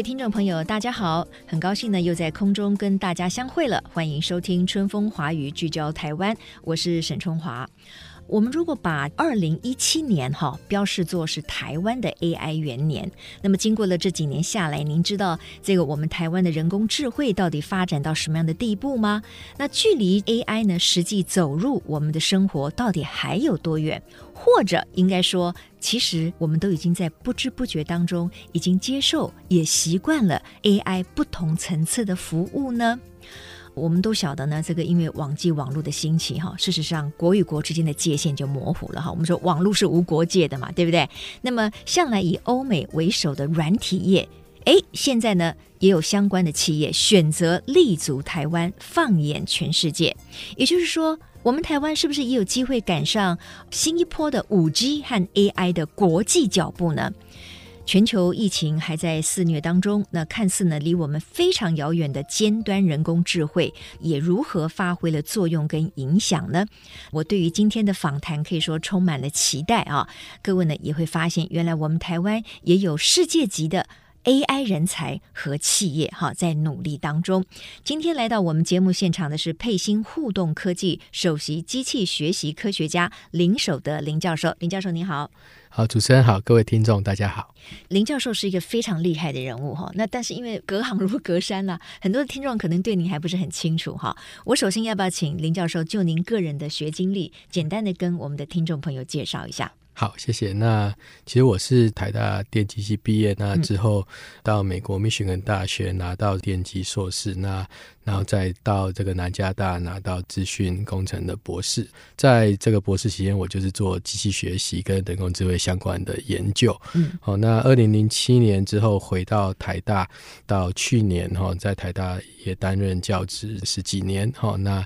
位听众朋友，大家好，很高兴呢又在空中跟大家相会了，欢迎收听《春风华语》，聚焦台湾，我是沈春华。我们如果把二零一七年哈标示作是台湾的 AI 元年，那么经过了这几年下来，您知道这个我们台湾的人工智慧到底发展到什么样的地步吗？那距离 AI 呢实际走入我们的生活到底还有多远？或者应该说，其实我们都已经在不知不觉当中已经接受也习惯了 AI 不同层次的服务呢？我们都晓得呢，这个因为网际网络的兴起哈，事实上国与国之间的界限就模糊了哈。我们说网络是无国界的嘛，对不对？那么向来以欧美为首的软体业，哎，现在呢也有相关的企业选择立足台湾，放眼全世界。也就是说，我们台湾是不是也有机会赶上新一波的五 G 和 AI 的国际脚步呢？全球疫情还在肆虐当中，那看似呢离我们非常遥远的尖端人工智慧，也如何发挥了作用跟影响呢？我对于今天的访谈可以说充满了期待啊！各位呢也会发现，原来我们台湾也有世界级的 AI 人才和企业哈在努力当中。今天来到我们节目现场的是沛星互动科技首席机器学习科学家林守德林教授，林教授您好。好，主持人好，各位听众大家好。林教授是一个非常厉害的人物哈，那但是因为隔行如隔山呐，很多的听众可能对您还不是很清楚哈。我首先要不要请林教授就您个人的学经历，简单的跟我们的听众朋友介绍一下？好，谢谢。那其实我是台大电机系毕业，那之后到美国密歇根大学拿到电机硕士，那然后再到这个南加大拿到资讯工程的博士。在这个博士期间，我就是做机器学习跟人工智慧相关的研究。嗯，好，那二零零七年之后回到台大，到去年哈，在台大也担任教职十几年。哦，那。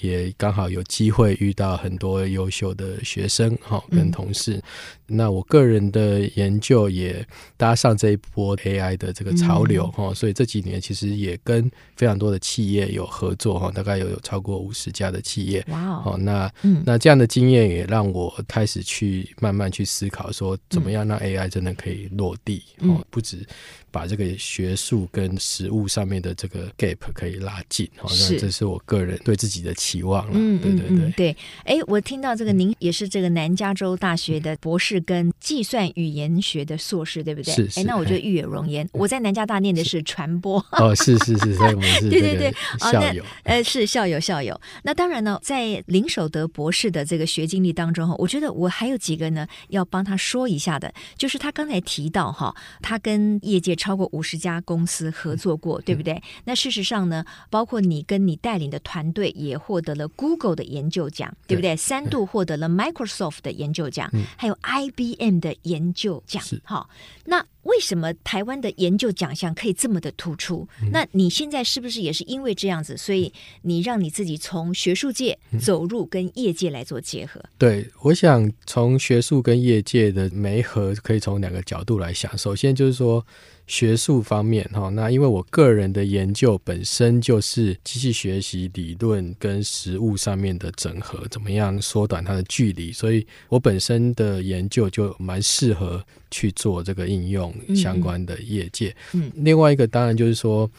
也刚好有机会遇到很多优秀的学生哈，跟同事。嗯、那我个人的研究也搭上这一波 AI 的这个潮流哈，嗯、所以这几年其实也跟非常多的企业有合作哈，大概有有超过五十家的企业。哇哦，那、嗯、那这样的经验也让我开始去慢慢去思考说，怎么样让 AI 真的可以落地哦，嗯、不止。把这个学术跟实务上面的这个 gap 可以拉近，好像这是我个人对自己的期望了。嗯，对对对对。哎，我听到这个，您也是这个南加州大学的博士跟计算语言学的硕士，对不对？是是。哎，那我觉得玉有容焉。我在南加大念的是传播。哦，是是是，所以我们是 对对对校友。呃，是校友校友。那当然呢，在林守德博士的这个学经历当中哈，我觉得我还有几个呢要帮他说一下的，就是他刚才提到哈，他跟业界。超过五十家公司合作过，对不对？那事实上呢，包括你跟你带领的团队也获得了 Google 的研究奖，对不对？三度获得了 Microsoft 的研究奖，还有 IBM 的研究奖。好，那。为什么台湾的研究奖项可以这么的突出？嗯、那你现在是不是也是因为这样子，所以你让你自己从学术界走入跟业界来做结合？对，我想从学术跟业界的媒合，可以从两个角度来想。首先就是说。学术方面，哈，那因为我个人的研究本身就是机器学习理论跟实务上面的整合，怎么样缩短它的距离，所以我本身的研究就蛮适合去做这个应用相关的业界。嗯，另外一个当然就是说，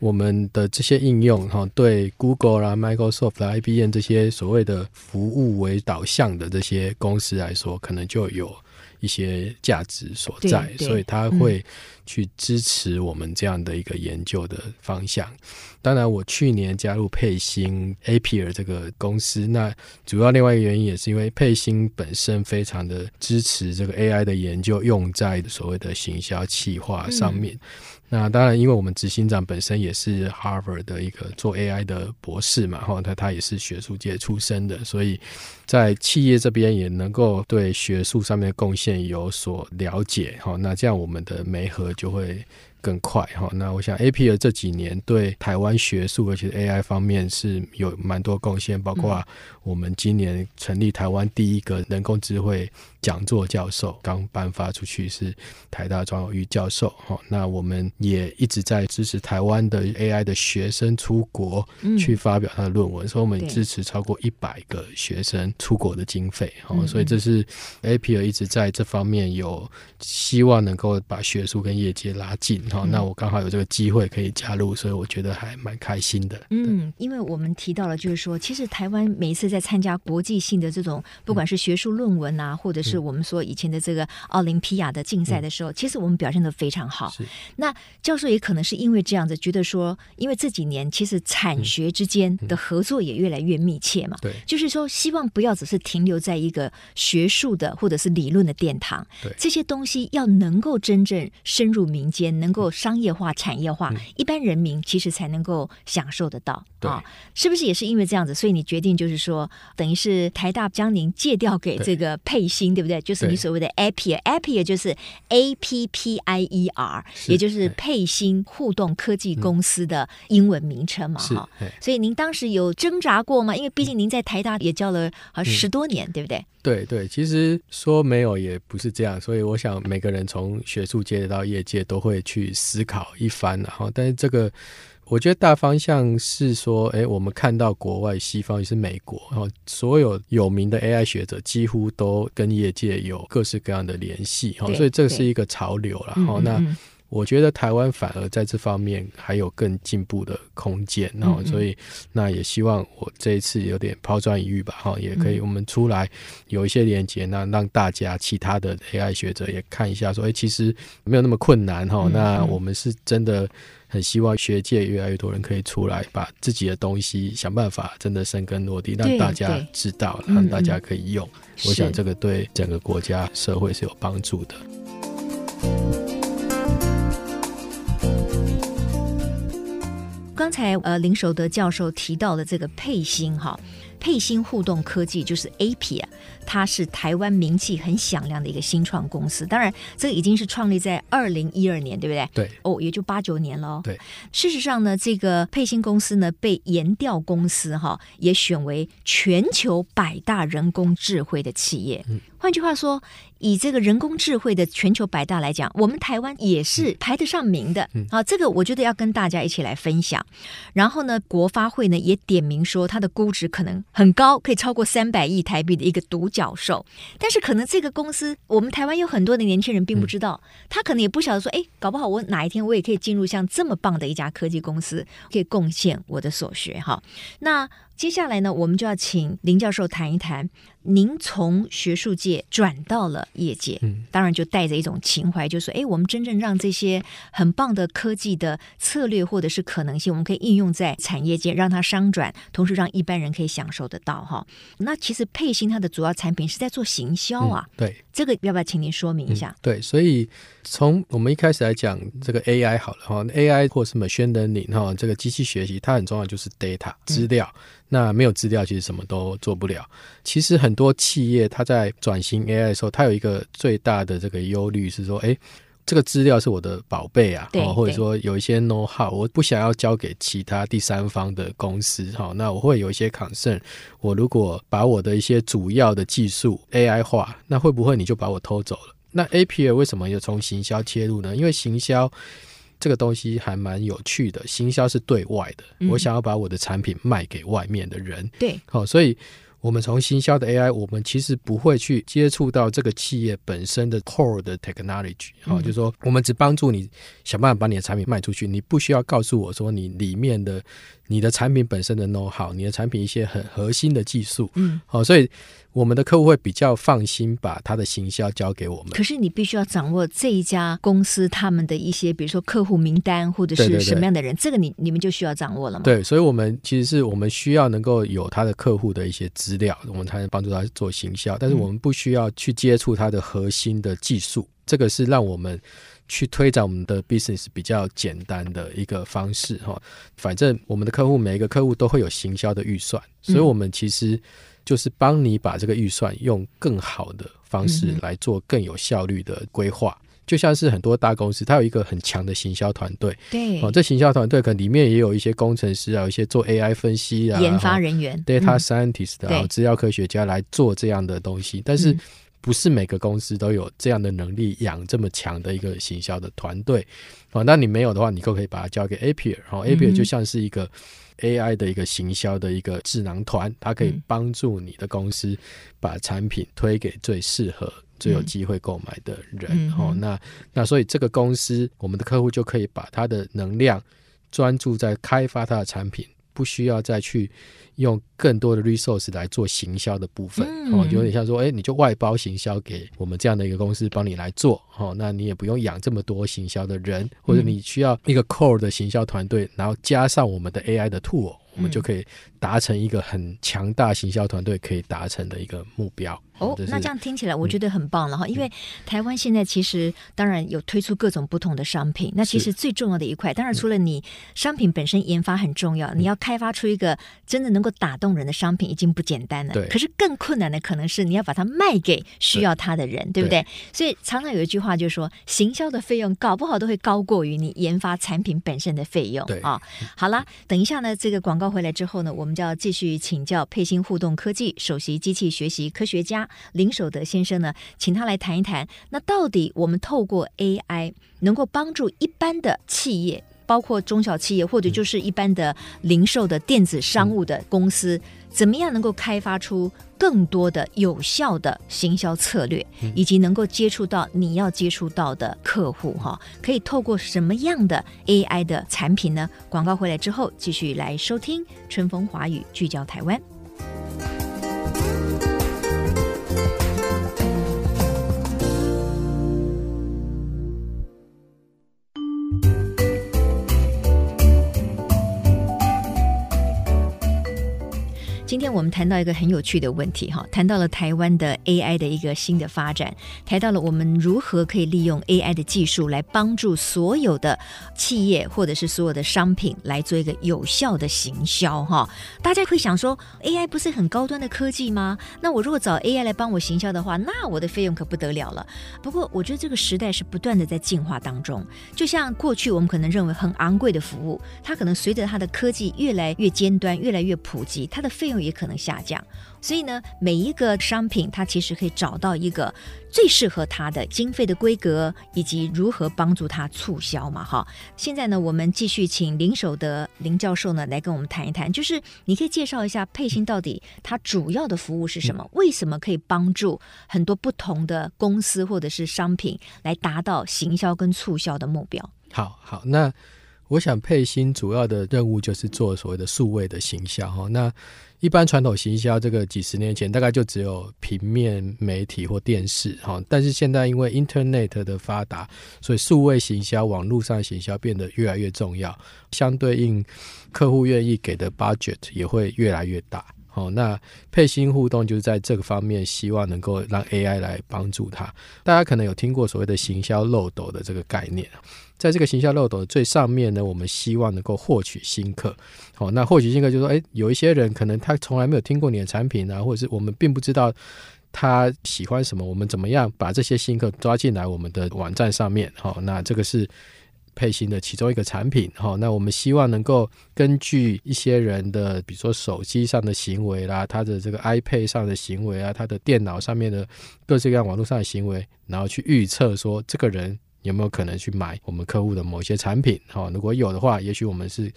我们的这些应用，哈，对 Google 啦、Microsoft 啦、IBM 这些所谓的服务为导向的这些公司来说，可能就有。一些价值所在，所以他会去支持我们这样的一个研究的方向。嗯、当然，我去年加入佩星 Apier 这个公司，那主要另外一个原因也是因为佩星本身非常的支持这个 AI 的研究，用在所谓的行销企划上面。嗯那当然，因为我们执行长本身也是 Harvard 的一个做 AI 的博士嘛，哈，他他也是学术界出身的，所以在企业这边也能够对学术上面的贡献有所了解，哈，那这样我们的媒合就会更快哈。那我想 APR 这几年对台湾学术，而且 AI 方面是有蛮多贡献，包括我们今年成立台湾第一个人工智慧讲座教授，刚颁发出去是台大庄有玉教授哈。那我们也一直在支持台湾的 AI 的学生出国去发表他的论文，所以我们支持超过一百个学生出国的经费哈。所以这是 APR 一直在这方面有希望能够把学术跟业界拉近哈。那我刚好有这个机会可以加入，所以我觉得还蛮开心的。嗯，因为我们提到了，就是说，其实台湾每一次在参加国际性的这种，不管是学术论文啊，或者是我们说以前的这个奥林匹亚的竞赛的时候，其实我们表现的非常好。那教授也可能是因为这样子，觉得说，因为这几年其实产学之间的合作也越来越密切嘛。对，就是说，希望不要只是停留在一个学术的或者是理论的殿堂。对，这些东西要能够真正深入民间，能够商业化、产业化，一般人民其实才能够享受得到。对，是不是也是因为这样子，所以你决定就是说，等于是台大将您借调给这个配芯，对不对？就是你所谓的 Appier，Appier 就是 A P P I E R，也就是配芯互动科技公司的英文名称嘛，哈。所以您当时有挣扎过吗？因为毕竟您在台大也教了啊十多年，对不对？对对，其实说没有也不是这样。所以我想每个人从学术界到业界都会去思考一番，然后但是这个。我觉得大方向是说，哎，我们看到国外西方也是美国，然后所有有名的 AI 学者几乎都跟业界有各式各样的联系，哈，所以这是一个潮流了。好，那我觉得台湾反而在这方面还有更进步的空间，然后所以那也希望我这一次有点抛砖引玉吧，哈，也可以我们出来有一些连接，那让大家其他的 AI 学者也看一下，说，哎，其实没有那么困难，哈，那我们是真的。很希望学界越来越多人可以出来，把自己的东西想办法真的生根落地，让大家知道，让大家可以用。嗯嗯，我想这个对整个国家社会是有帮助的。刚才呃林守德教授提到的这个沛芯哈。沛芯互动科技就是 Appier，它是台湾名气很响亮的一个新创公司。当然，这个已经是创立在二零一二年，对不对？对。哦，也就八九年了。对。事实上呢，这个配芯公司呢，被研调公司哈也选为全球百大人工智慧的企业。嗯。换句话说，以这个人工智慧的全球百大来讲，我们台湾也是排得上名的。嗯。啊，这个我觉得要跟大家一起来分享。然后呢，国发会呢也点名说，它的估值可能。很高，可以超过三百亿台币的一个独角兽，但是可能这个公司，我们台湾有很多的年轻人并不知道，他可能也不晓得说，哎，搞不好我哪一天我也可以进入像这么棒的一家科技公司，可以贡献我的所学哈。那。接下来呢，我们就要请林教授谈一谈，您从学术界转到了业界，嗯，当然就带着一种情怀，就是说，哎，我们真正让这些很棒的科技的策略或者是可能性，我们可以应用在产业界，让它商转，同时让一般人可以享受得到哈。那其实配芯它的主要产品是在做行销啊，嗯、对，这个要不要请您说明一下？嗯、对，所以从我们一开始来讲这个 AI 好了哈，AI 或是 machine learning 哈，这个机器学习它很重要，就是 data 资料。嗯那没有资料，其实什么都做不了。其实很多企业它在转型 AI 的时候，它有一个最大的这个忧虑是说，哎，这个资料是我的宝贝啊，哦，或者说有一些 know how，我不想要交给其他第三方的公司，哈，那我会有一些 concern。我如果把我的一些主要的技术 AI 化，那会不会你就把我偷走了？那 Appier 为什么又从行销切入呢？因为行销。这个东西还蛮有趣的，行销是对外的，嗯、我想要把我的产品卖给外面的人。对，好、哦，所以我们从行销的 AI，我们其实不会去接触到这个企业本身的 core 的 technology，好、就是说我们只帮助你想办法把你的产品卖出去，你不需要告诉我说你里面的。你的产品本身的 know how，你的产品一些很核心的技术，嗯，好，所以我们的客户会比较放心把他的行销交给我们。可是你必须要掌握这一家公司他们的一些，比如说客户名单或者是什么样的人，对对对，这个你你们就需要掌握了吗？对，所以我们其实是我们需要能够有他的客户的一些资料，我们才能帮助他做行销。但是我们不需要去接触他的核心的技术，这个是让我们。去推展我们的 business 比较简单的一个方式哈，反正我们的客户每一个客户都会有行销的预算，所以我们其实就是帮你把这个预算用更好的方式来做更有效率的规划。就像是很多大公司，它有一个很强的行销团队，对，哦，这行销团队可能里面也有一些工程师啊，有一些做 AI 分析啊，研发人员，data scientist 啊，嗯、资料科学家来做这样的东西，但是不是每个公司都有这样的能力养这么强的一个行销的团队，哦，那你没有的话，你就可以把它交给 Appier，然后 Appier 就像是一个 AI 的一个行销的一个智囊团，它可以帮助你的公司把产品推给最适合。最有机会购买的人，嗯、哦，那那所以这个公司，我们的客户就可以把他的能量专注在开发他的产品，不需要再去用更多的 resource 来做行销的部分，嗯、哦，有点像说，哎，你就外包行销给我们这样的一个公司帮你来做，哦，那你也不用养这么多行销的人，或者你需要一个 core 的行销团队，然后加上我们的 AI 的 tool，我们就可以达成一个很强大行销团队可以达成的一个目标。哦，那这样听起来我觉得很棒了哈，嗯、因为台湾现在其实当然有推出各种不同的商品，嗯、那其实最重要的一块，当然除了你商品本身研发很重要，嗯、你要开发出一个真的能够打动人的商品已经不简单了。对。可是更困难的可能是你要把它卖给需要它的人，对，对不对？对，所以常常有一句话就是说，行销的费用搞不好都会高过于你研发产品本身的费用。对啊，好啦，等一下呢，这个广告回来之后呢，我们们就要继续请教沛星互动科技首席机器学习科学家林守德先生呢，请他来谈一谈，那到底我们透过 AI 能够帮助一般的企业，包括中小企业或者就是一般的零售的电子商务的公司，怎么样能够开发出更多的有效的行销策略，以及能够接触到你要接触到的客户哈？可以透过什么样的 AI 的产品呢？广告回来之后，继续来收听春风华语，聚焦台湾。今天我们谈到一个很有趣的问题，哈，谈到了台湾的 AI 的一个新的发展，谈到了我们如何可以利用 AI 的技术来帮助所有的企业或者是所有的商品来做一个有效的行销，哈。大家会想说，AI 不是很高端的科技吗？那我如果找 AI 来帮我行销的话，那我的费用可不得了了。不过，我觉得这个时代是不断的在进化当中，就像过去我们可能认为很昂贵的服务，它可能随着它的科技越来越尖端、越来越普及，它的费用。也可能下降，所以呢，每一个商品它其实可以找到一个最适合它的经费的规格，以及如何帮助它促销嘛。哈，现在呢，我们继续请林守德林教授呢来跟我们谈一谈，就是你可以介绍一下沛星到底它主要的服务是什么？为什么可以帮助很多不同的公司或者是商品来达到行销跟促销的目标？好好，那我想沛星主要的任务就是做所谓的数位的行销哈，那。一般传统行销，这个几十年前大概就只有平面媒体或电视哈，但是现在因为 Internet 的发达，所以数位行销、网络上行销变得越来越重要，相对应客户愿意给的 budget 也会越来越大。好，那沛星互动就是在这个方面，希望能够让 AI 来帮助他。大家可能有听过所谓的行销漏斗的这个概念。在这个行销漏斗的最上面呢，我们希望能够获取新客。好，那获取新客就是说，诶，有一些人可能他从来没有听过你的产品啊，或者是我们并不知道他喜欢什么，我们怎么样把这些新客抓进来我们的网站上面？好，那这个是配型的其中一个产品。好，那我们希望能够根据一些人的，比如说手机上的行为啦，他的这个 iPad 上的行为啊，他的电脑上面的各式各样网络上的行为，然后去预测说这个人。有没有可能去买我们客户的某些产品？哈，如果有的话，也许我们是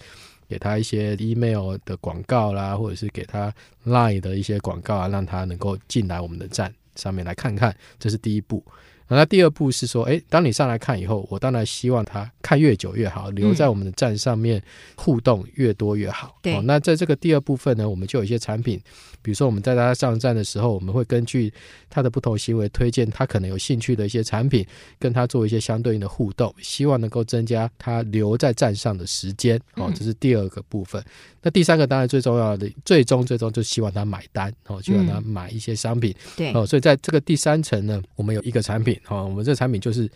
给他一些 email 的广告啦，或者是给他 line 的一些广告啊，让他能够进来我们的站上面来看看。这是第一步。那第二步是说，诶，当你上来看以后，我当然希望他看越久越好，留在我们的站上面互动越多越好。对、嗯。那在这个第二部分呢，我们就有一些产品，比如说我们在他上站的时候，我们会根据他的不同行为推荐他可能有兴趣的一些产品，跟他做一些相对应的互动，希望能够增加他留在站上的时间。哦，这是第二个部分。嗯、那第三个当然最重要的，最终最终就希望他买单，哦，希望他买一些商品。嗯、对。哦，所以在这个第三层呢，我们有一个产品。好，我们这产品就是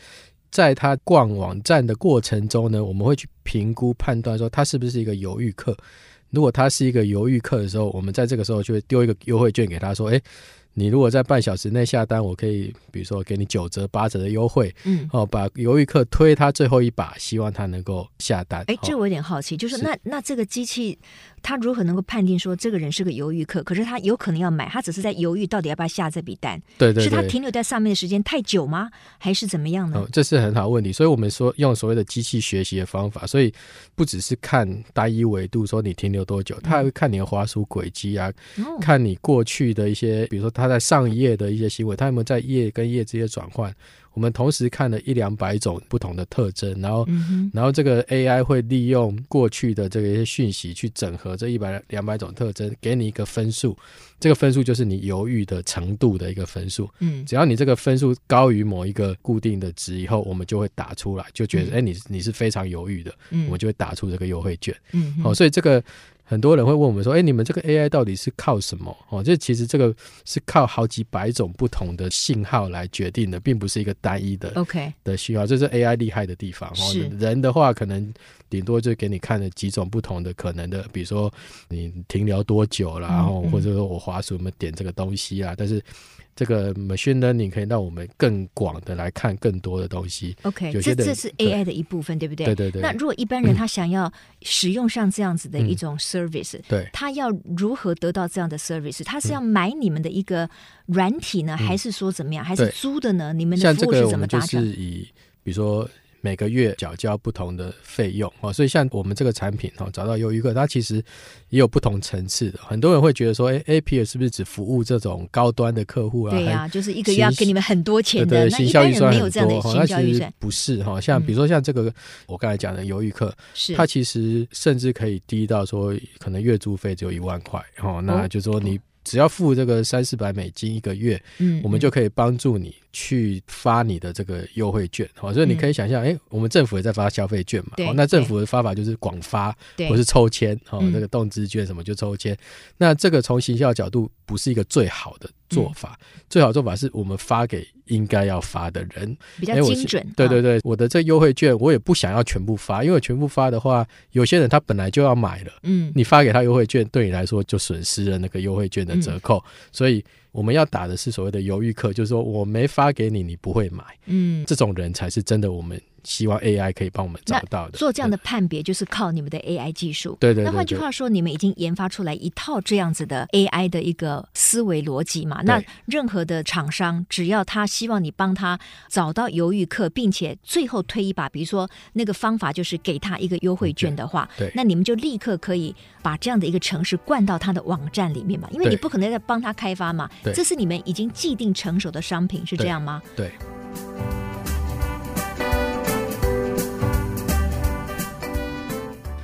在他逛网站的过程中呢，我们会去评估判断说他是不是一个犹豫客。如果他是一个犹豫客的时候，我们在这个时候就会丢一个优惠券给他说：“诶，你如果在半小时内下单，我可以比如说给你九折、八折的优惠，嗯，哦，把犹豫客推他最后一把，希望他能够下单。哎，这我有点好奇，就是那那这个机器。它如何能够判定说这个人是个犹豫客？可是他有可能要买，他只是在犹豫到底要不要下这笔单。对对对，是他停留在上面的时间太久吗？还是怎么样呢？哦，这是很好问题。所以我们说用所谓的机器学习的方法，所以不只是看单一维度说你停留多久，他还会看你的滑鼠轨迹啊，哦，看你过去的一些，比如说他在上一页的一些行为，他有没有在页跟页之间转换。我们同时看了一两百种不同的特征，然后，嗯、然后这个 AI 会利用过去的这个一些讯息去整合这一百两百种特征，给你一个分数。这个分数就是你犹豫的程度的一个分数。嗯，只要你这个分数高于某一个固定的值以后，我们就会打出来，就觉得哎、嗯，你你是非常犹豫的，嗯，我们就会打出这个优惠券。嗯，好、哦，所以这个。很多人会问我们说：“哎，你们这个 AI 到底是靠什么？哦，这其实这个是靠好几百种不同的信号来决定的，并不是一个单一的 OK 的信号。这是 AI 厉害的地方。是人的话，可能顶多就给你看了几种不同的可能的，比如说你停留多久了，然后或者说我滑鼠有没有点这个东西啊，但是。”这个 machine learning 可以让我们更广的来看更多的东西。OK，这这是 AI 的一部分，对，对不对？对对对。那如果一般人他想要使用上这样子的一种 service，、嗯、对，他要如何得到这样的 service？他是要买你们的一个软体呢，嗯、还是说怎么样？还是租的呢？你们的服务是怎么达成？像这个我们就是以比如说。每个月缴交不同的费用哦，所以像我们这个产品哦，找到犹豫客，它其实也有不同层次的。很多人会觉得说，哎，Appier 是不是只服务这种高端的客户啊？对呀、啊，就是一个月要给你们很多钱的，对对，行销预算很多。行销预算其实不是哈，像比如说像这个、嗯、我刚才讲的犹豫客，是它其实甚至可以低到说，可能月租费只有一万块哦，那就是说你。只要付这个三四百美金一个月，嗯，我们就可以帮助你去发你的这个优惠券，好，所以你可以想象，哎、嗯，我们政府也在发消费券嘛，好，那政府的发法就是广发，或是抽签，哦，这个动资券什么就抽签，那这个从行销角度不是一个最好的做法，嗯、最好做法是我们发给应该要发的人，比较精准。对对对，我的这优惠券我也不想要全部发，因为全部发的话，有些人他本来就要买了，嗯，你发给他优惠券，对你来说就损失了那个优惠券的折扣，嗯、所以。我们要打的是所谓的犹豫客，就是说我没发给你，你不会买。嗯，这种人才是真的，我们希望 AI 可以帮我们找到的。做这样的判别，就是靠你们的 AI 技术。对对，对对。那换句话说，你们已经研发出来一套这样子的 AI 的一个思维逻辑嘛？那任何的厂商，只要他希望你帮他找到犹豫客，并且最后推一把，比如说那个方法就是给他一个优惠券的话，对，对，那你们就立刻可以把这样的一个城市灌到他的网站里面嘛？因为你不可能再帮他开发嘛。对，这是你们已经既定成熟的商品，是这样吗？对。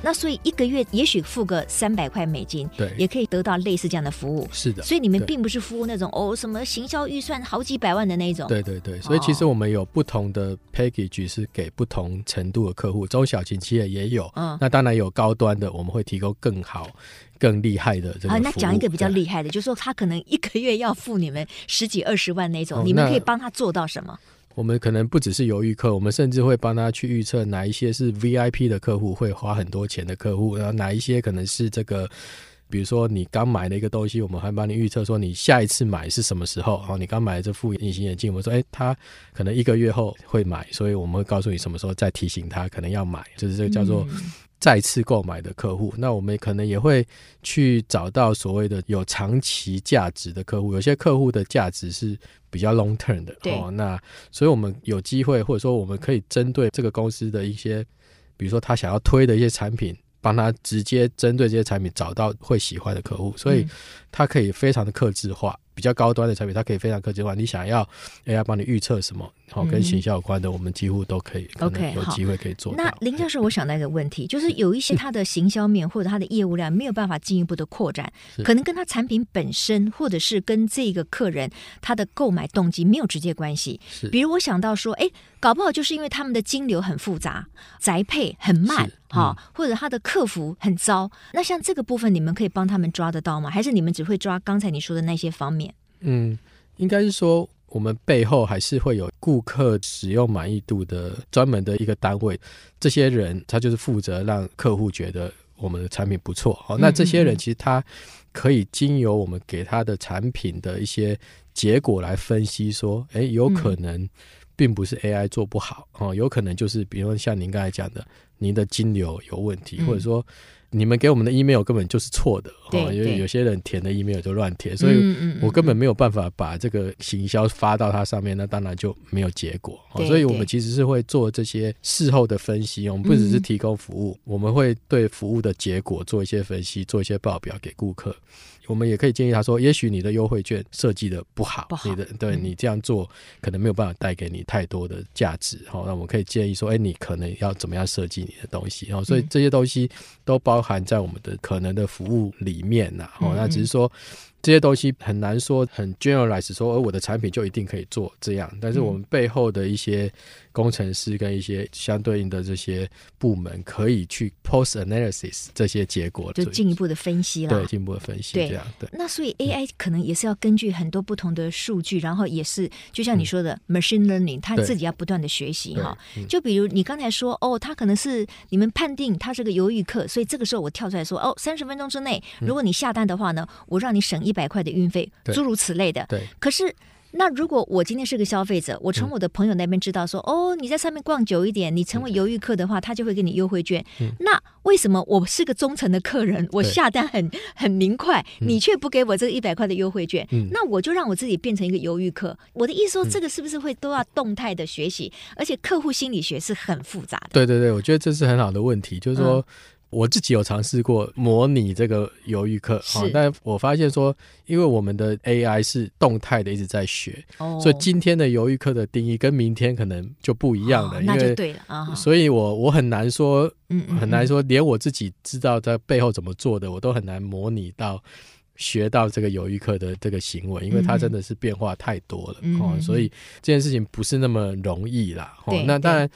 那所以一个月也许付个三百块美金，对，也可以得到类似这样的服务。是的，所以你们并不是服务那种哦什么行销预算好几百万的那种。对对对，所以其实我们有不同的 package 是给不同程度的客户，中小型企业也有。嗯，那当然有高端的，我们会提供更好。更厉害的这个啊，那讲一个比较厉害的，就是说他可能一个月要付你们十几二十万那种，哦、你们可以帮他做到什么？我们可能不只是犹豫客，我们甚至会帮他去预测哪一些是 VIP 的客户会花很多钱的客户，然后哪一些可能是这个，比如说你刚买了一个东西，我们还帮你预测说你下一次买是什么时候。然后你刚买了这副隐形眼镜，我们说哎，他可能一个月后会买，所以我们会告诉你什么时候再提醒他可能要买，就是这个叫做。嗯再次购买的客户，那我们可能也会去找到所谓的有长期价值的客户。有些客户的价值是比较 long term 的，哦，那所以我们有机会，或者说我们可以针对这个公司的一些，比如说他想要推的一些产品，帮他直接针对这些产品找到会喜欢的客户，所以他可以非常的克制化。比较高端的产品，它可以非常克制化。你想要 AI 帮你预测什么，好跟行销有关的，嗯、我们几乎都可以。OK，有机会可以做到。那林教授，我想到一个问题，就是有一些它的行销面或者它的业务量没有办法进一步的扩展，可能跟他产品本身，或者是跟这个客人他的购买动机没有直接关系。是，比如我想到说，哎，搞不好就是因为他们的金流很复杂，宅配很慢，哈、嗯，或者他的客服很糟。那像这个部分，你们可以帮他们抓得到吗？还是你们只会抓刚才你说的那些方面？嗯，应该是说，我们背后还是会有顾客使用满意度的专门的一个单位，这些人他就是负责让客户觉得我们的产品不错。好，那这些人其实他可以经由我们给他的产品的一些结果来分析，说，哎，有可能并不是 AI 做不好哦，有可能就是比如说像您刚才讲的，您的金流有问题，或者说。你们给我们的 email 根本就是错的，哦，因为有些人填的 email 就乱填，所以我根本没有办法把这个行销发到它上面，那当然就没有结果。所以我们其实是会做这些事后的分析，我们不只是提供服务，我们会对服务的结果做一些分析，做一些报表给顾客。我们也可以建议他说，也许你的优惠券设计的不好，不好，你的对你这样做可能没有办法带给你太多的价值。好，那我们可以建议说，哎，你可能要怎么样设计你的东西？哦，所以这些东西都包含在我们的可能的服务里面呐。哦，那只是说。这些东西很难说很 generalize 说，而我的产品就一定可以做这样。但是我们背后的一些工程师跟一些相对应的这些部门，可以去 post analysis 这些结果，就进一步的分析了。对，进一步的分析这样。对。那所以 AI 可能也是要根据很多不同的数据，然后也是就像你说的 machine learning，它自己要不断的学习哈。就比如你刚才说哦，它可能是你们判定它是个犹豫客，所以这个时候我跳出来说哦，三十分钟之内，如果你下单的话呢，我让你省一百块的运费，诸如此类的。对。可是，那如果我今天是个消费者，我从我的朋友那边知道说，嗯、哦，你在上面逛久一点，你成为犹豫客的话，他就会给你优惠券。嗯、那为什么我是个忠诚的客人，我下单很很明快，你却不给我这个一百块的优惠券？嗯、那我就让我自己变成一个犹豫客。我的意思说，这个是不是会都要动态的学习？而且客户心理学是很复杂的。对对对，我觉得这是很好的问题，就是说。嗯我自己有尝试过模拟这个犹豫客，是，但我发现说，因为我们的 AI 是动态的，一直在学，哦，所以今天的犹豫课的定义跟明天可能就不一样了，哦，那就对了啊。所以我我很难说，很难说，连我自己知道在背后怎么做的，我都很难模拟到学到这个犹豫课的这个行为，因为它真的是变化太多了，哦，所以这件事情不是那么容易啦。哦，那当然。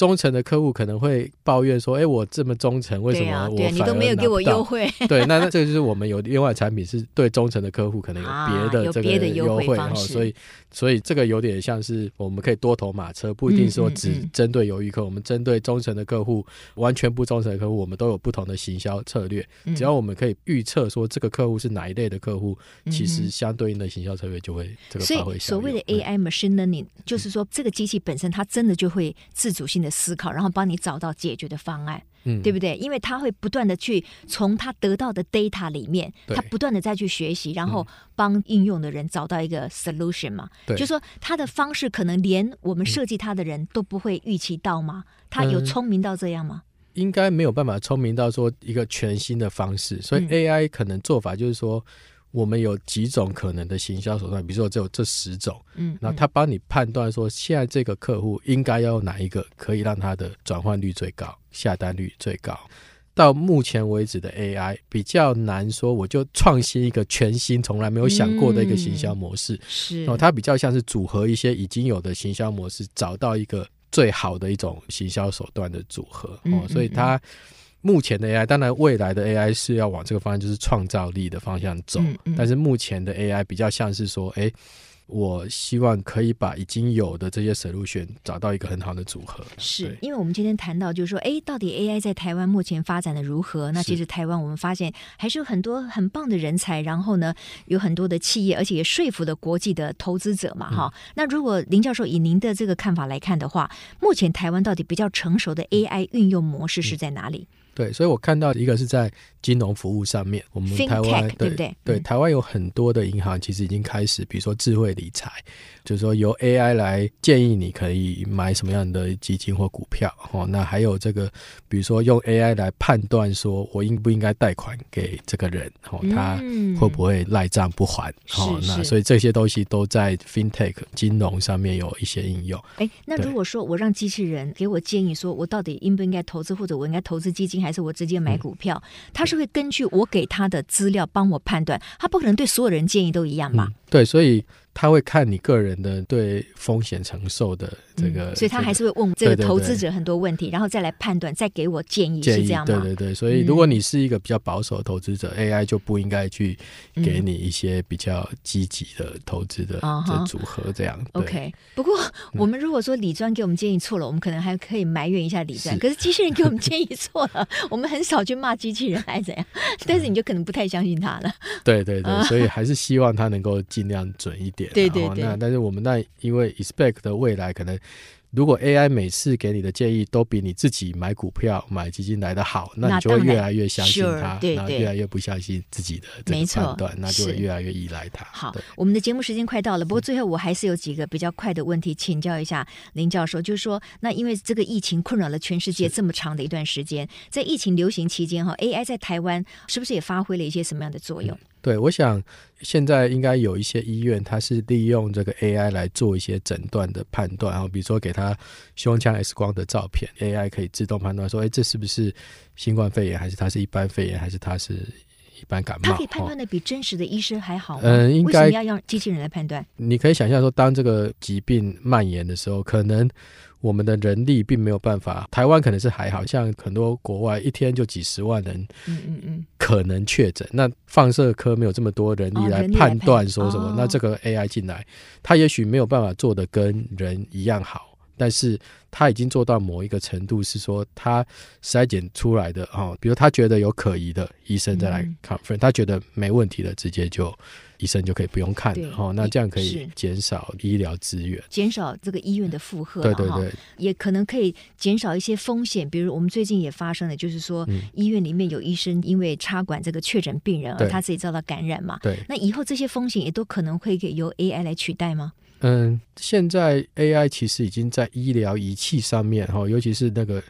忠诚的客户可能会抱怨说：“哎，我这么忠诚，为什么我你都没有给我优惠？” 对，那那这个就是我们有另外产品是对忠诚的客户可能有别的这个优惠，然后所以所以这个有点像是我们可以多头马车，不一定说只针对犹豫客，我们针对忠诚的客户，完全不忠诚的客户，我们都有不同的行销策略。只要我们可以预测说这个客户是哪一类的客户，其实相对应的行销策略就会这个发挥。所谓的 AI machine learning 就是说这个机器本身它真的就会自主性的。思考，然后帮你找到解决的方案，嗯，对不对？因为他会不断的去从他得到的 data 里面，他不断的再去学习，然后帮应用的人找到一个 solution 嘛。对，就是说他的方式可能连我们设计他的人都不会预期到吗？嗯、他有聪明到这样吗？应该没有办法聪明到说一个全新的方式，所以 AI 可能做法就是说。嗯我们有几种可能的行销手段，比如说只有这十种，嗯，然后他帮你判断说，现在这个客户应该要哪一个可以让他的转换率最高、下单率最高。到目前为止的 AI 比较难说，我就创新一个全新、从来没有想过的一个行销模式，嗯、是哦，它比较像是组合一些已经有的行销模式，找到一个最好的一种行销手段的组合哦，所以它。目前的 AI，当然未来的 AI 是要往这个方向，就是创造力的方向走。嗯嗯、但是目前的 AI 比较像是说，哎、欸，我希望可以把已经有的这些 solution 找到一个很好的组合。是因为我们今天谈到，就是说，哎、欸，到底 AI 在台湾目前发展的如何？那其实台湾我们发现还是有很多很棒的人才，然后呢，有很多的企业，而且也说服了国际的投资者嘛，哈、嗯。那如果林教授以您的这个看法来看的话，目前台湾到底比较成熟的 AI 运用模式是在哪里？对，所以我看到一个是在金融服务上面，我们台湾对不对？对，台湾有很多的银行其实已经开始，比如说智慧理财，就是说由 AI 来建议你可以买什么样的基金或股票哦。那还有这个，比如说用 AI 来判断说我应不应该贷款给这个人哦，他会不会赖账不还？哦，那所以这些东西都在 FinTech 金融上面有一些应用。哎，那如果说我让机器人给我建议，说我到底应不应该投资，或者我应该投资基金还？还是我直接买股票，他是会根据我给他的资料帮我判断，他不可能对所有人建议都一样嘛？对，所以他会看你个人的对风险承受的这个，嗯、所以他还是会问这个投资者很多问题，对对对，然后再来判断，再给我建议，建议是这样吗？对对对，所以如果你是一个比较保守的投资者、嗯、，AI 就不应该去给你一些比较积极的投资的这组合，这样。Uh. OK，不过我们如果说李专给我们建议错了，我们可能还可以埋怨一下李专。可是机器人给我们 建议错了，我们很少去骂机器人还是怎样？但是你就可能不太相信他了。对对对，所以还是希望他能够尽量准一点。对对对。那但是我们那因为 expect 的未来可能。如果 AI 每次给你的建议都比你自己买股票、买基金来的好，那你就会越来越相信它，然后越来越不相信自己的这个判断，那就会越来越依赖它。好，我们的节目时间快到了，不过最后我还是有几个比较快的问题请教一下林教授，就是说，那因为这个疫情困扰了全世界这么长的一段时间，在疫情流行期间哈，AI 在台湾是不是也发挥了一些什么样的作用？嗯对，我想现在应该有一些医院，它是利用这个 AI 来做一些诊断的判断，然后比如说给他胸腔 X 光的照片，AI 可以自动判断说，哎，这是不是新冠肺炎，还是它是一般肺炎，还是它是一般感冒？他可以判断的比真实的医生还好吗？嗯，应该要用机器人来判断？你可以想象说，当这个疾病蔓延的时候，可能。我们的人力并没有办法，台湾可能是还好，像很多国外一天就几十万人，嗯嗯嗯，可能确诊。那放射科没有这么多人力来判断说什么，那这个 AI 进来，他也许没有办法做的跟人一样好，但是他已经做到某一个程度，是说他筛检出来的哦，比如他觉得有可疑的，医生再来 confirm，他觉得没问题的，直接就。医生就可以不用看了哦，那这样可以减少医疗资源，减少这个医院的负荷，对对对，也可能可以减少一些风险。比如我们最近也发生了，就是说医院里面有医生因为插管这个确诊病人而他自己遭到感染嘛，对，那以后这些风险也都可能会给由 AI 来取代吗？嗯，现在 AI 其实已经在医疗仪器上面哈，尤其是那个。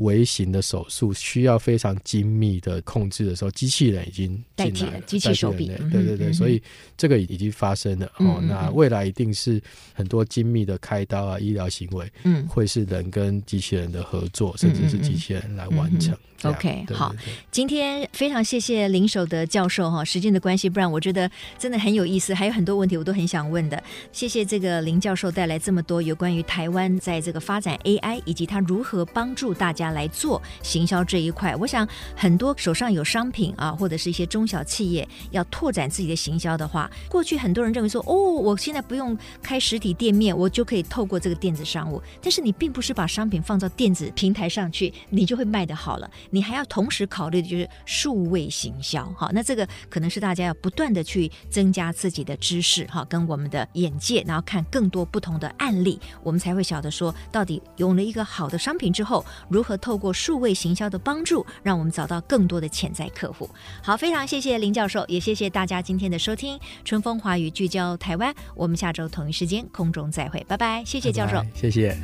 微型的手术需要非常精密的控制的时候，机器人已经代替了机器手臂。对对对、嗯，所以这个已经发生了、嗯、哦。那未来一定是很多精密的开刀啊，医疗行为，嗯，会是人跟机器人的合作，嗯、甚至是机器人来完成。OK，好，今天非常谢谢林守德教授哈，时间的关系，不然我觉得真的很有意思，还有很多问题我都很想问的。谢谢这个林教授带来这么多有关于台湾在这个发展 AI 以及他如何帮助大家来做行销这一块。我想很多手上有商品啊，或者是一些中小企业要拓展自己的行销的话，过去很多人认为说，哦，我现在不用开实体店面，我就可以透过这个电子商务。但是你并不是把商品放到电子平台上去，你就会卖得好了。你还要同时考虑的就是数位行销，好，那这个可能是大家要不断的去增加自己的知识，哈，跟我们的眼界，然后看更多不同的案例，我们才会晓得说，到底有了一个好的商品之后，如何透过数位行销的帮助，让我们找到更多的潜在客户。好，非常谢谢林教授，也谢谢大家今天的收听，春风华语聚焦台湾，我们下周同一时间空中再会，拜拜，谢谢教授，拜拜，谢谢。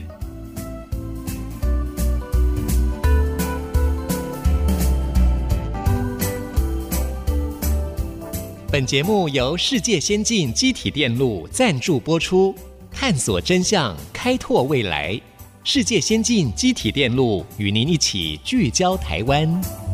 本节目由世界先进机体电路赞助播出，探索真相，开拓未来。世界先进机体电路与您一起聚焦台湾。